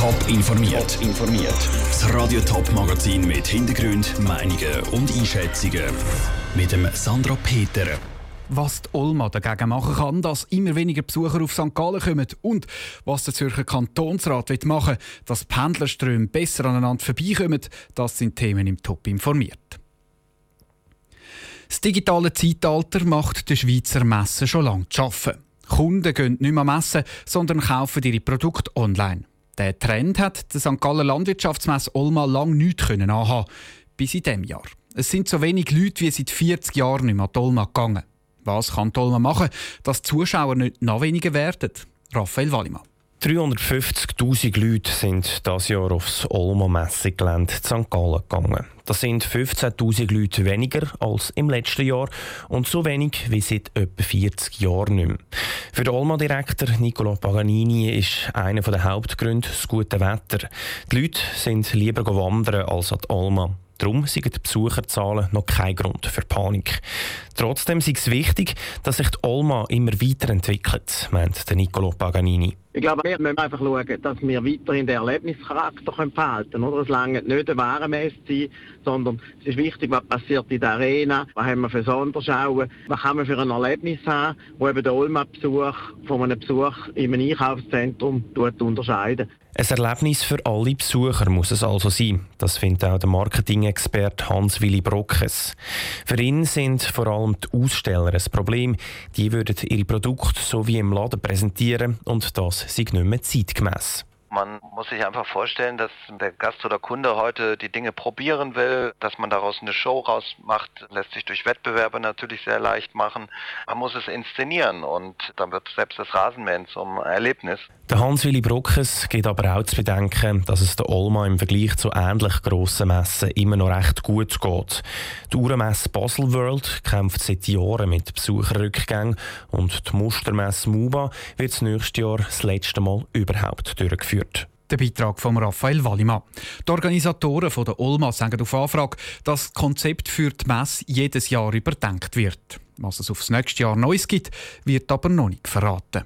Top informiert. informiert. Das Radio Top Magazin mit Hintergrund, Meinungen und Einschätzungen mit dem Sandra Peter. Was die Olma dagegen machen kann, dass immer weniger Besucher auf St. Gallen kommen und was der Zürcher Kantonsrat machen will, dass Pendlerströme besser aneinander vorbeikommen, das sind Themen im Top informiert. Das digitale Zeitalter macht der Schweizer Messe schon lange zu arbeiten. Kunden gehen nicht mehr messen, sondern kaufen ihre Produkte online. Der Trend hat der St. Galler Landwirtschaftsmesse Olma lang nicht können anhaben, bis in diesem Jahr. Es sind so wenig Leute wie seit 40 Jahren nicht mehr an die Olma gegangen. Was kann die Olma machen, dass die Zuschauer nicht noch weniger werden? Raphael Wallimann. 350.000 Leute sind dieses Jahr aufs Olmo-Messegelände St. Gallen gegangen. Das sind 15.000 Leute weniger als im letzten Jahr und so wenig wie seit etwa 40 Jahren nicht mehr. Für den Olma-Direktor Niccolo Paganini ist einer der Hauptgründe das gute Wetter. Die Leute sind lieber wandern als an die Olma. Darum sind die Besucherzahlen noch kein Grund für Panik. Trotzdem ist es wichtig, dass sich die Olma immer weiterentwickelt, meint Niccolo Paganini. Ich glaube, wir müssen einfach schauen, dass wir weiterhin den Erlebnischarakter behalten können. Es lange nicht eine Warenmesse sein, sondern es ist wichtig, was passiert in der Arena, was haben wir für Sonderschauen, was kann man für ein Erlebnis haben, wo eben der Olma-Besuch von einem Besuch in einem Einkaufszentrum unterscheidet. Ein Erlebnis für alle Besucher muss es also sein. Das findet auch der Marketing-Experte Hans-Willi Brockes. Für ihn sind vor allem die Aussteller ein Problem. Die würden ihre Produkte so wie im Laden präsentieren und das sei nicht mehr zeitgemäß. Man muss sich einfach vorstellen, dass der Gast oder Kunde heute die Dinge probieren will, dass man daraus eine Show rausmacht, lässt sich durch Wettbewerbe natürlich sehr leicht machen. Man muss es inszenieren und dann wird selbst das Rasenmähen zum Erlebnis. Der Hans-Willi Brockes geht aber auch zu bedenken, dass es der Olma im Vergleich zu ähnlich grossen Messen immer noch recht gut geht. Die Uhrenmesse Basel World kämpft seit Jahren mit Besucherrückgängen und die Mustermesse MUBA wird das nächste Jahr das letzte Mal überhaupt durchgeführt geführt. Der Beitrag von Raphael Wallimann. Die Organisatoren von der Olma sagen auf Anfrage, dass das Konzept für die Messe jedes Jahr überdenkt wird. Was es aufs nächste Jahr Neues gibt, wird aber noch nicht verraten.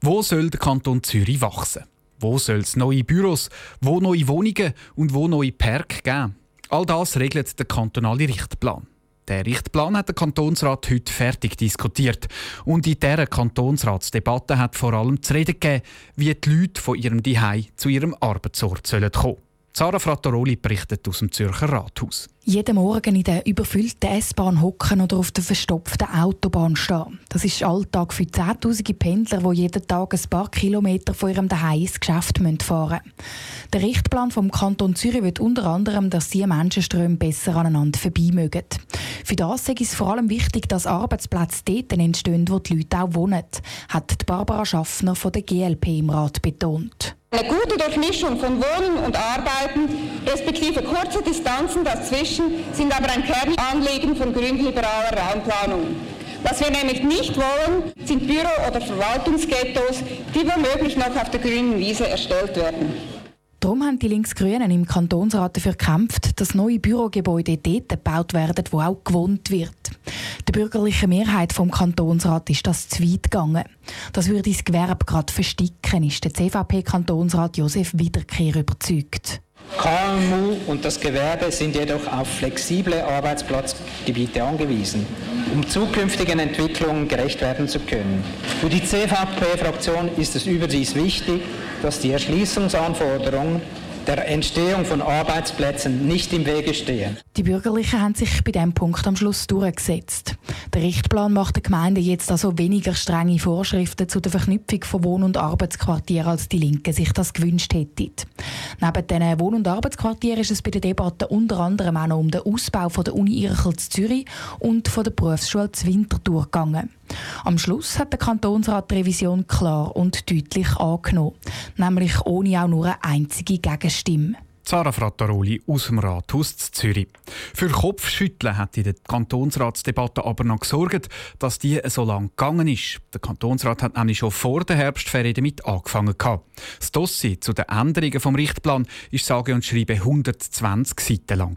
Wo soll der Kanton Zürich wachsen? Wo soll es neue Büros, wo neue Wohnungen und wo neue Parks geben? All das regelt der kantonale Richtplan. Der Richtplan hat der Kantonsrat heute fertig diskutiert. Und in dieser Kantonsratsdebatte hat vor allem zu reden gegeben, wie die Leute von ihrem Dihei zu ihrem Arbeitsort kommen sollen Sarah Frattaroli berichtet aus dem Zürcher Rathaus. Jeden Morgen in der überfüllten S-Bahn hocken oder auf der verstopften Autobahn stehen. Das ist Alltag für zehntausende Pendler, die jeden Tag ein paar Kilometer von ihrem Daheim ins Geschäft fahren müssen. Der Richtplan vom Kanton Zürich wird unter anderem, dass diese Menschenströme besser aneinander vorbei mögen. Für das ist es vor allem wichtig, dass Arbeitsplätze dort entstehen, wo die Leute auch wohnen, hat Barbara Schaffner von der GLP im Rat betont. Eine gute Durchmischung von Wohnen und Arbeiten, respektive kurze Distanzen dazwischen, sind aber ein Kernanliegen von grünliberaler Raumplanung. Was wir nämlich nicht wollen, sind Büro- oder Verwaltungsghettos, die womöglich noch auf der grünen Wiese erstellt werden. Darum haben die Linksgrünen im Kantonsrat dafür gekämpft, dass neue Bürogebäude dort gebaut werden, wo auch gewohnt wird. Der bürgerlichen Mehrheit vom Kantonsrat ist das zu weit gegangen. Das würde das Gewerbe gerade versticken, ist der CVP-Kantonsrat Josef Wiederkehr überzeugt. KMU und das Gewerbe sind jedoch auf flexible Arbeitsplatzgebiete angewiesen, um zukünftigen Entwicklungen gerecht werden zu können. Für die CVP-Fraktion ist es überdies wichtig, dass die Erschließungsanforderungen der Entstehung von Arbeitsplätzen nicht im Wege stehen. Die Bürgerlichen haben sich bei diesem Punkt am Schluss durchgesetzt. Der Richtplan macht der Gemeinde jetzt also weniger strenge Vorschriften zu der Verknüpfung von Wohn- und Arbeitsquartieren, als die Linke sich das gewünscht hätte. Neben diesen Wohn- und Arbeitsquartieren ist es bei der Debatte unter anderem auch noch um den Ausbau von der Uni Irchel Zürich und von der Berufsschule zu Winterthur gegangen. Am Schluss hat der Kantonsrat die Revision klar und deutlich angenommen, nämlich ohne auch nur eine einzige Gegenstimme. Sarah Frattaroli aus dem Rathaus Zürich. Für Kopfschütteln hat in der Kantonsratsdebatte aber noch gesorgt, dass die so lang gegangen ist. Der Kantonsrat hat nämlich schon vor der Herbstferien damit angefangen. Das Dossier zu den Änderungen vom Richtplan ist sage und schreibe 120 Seiten lang.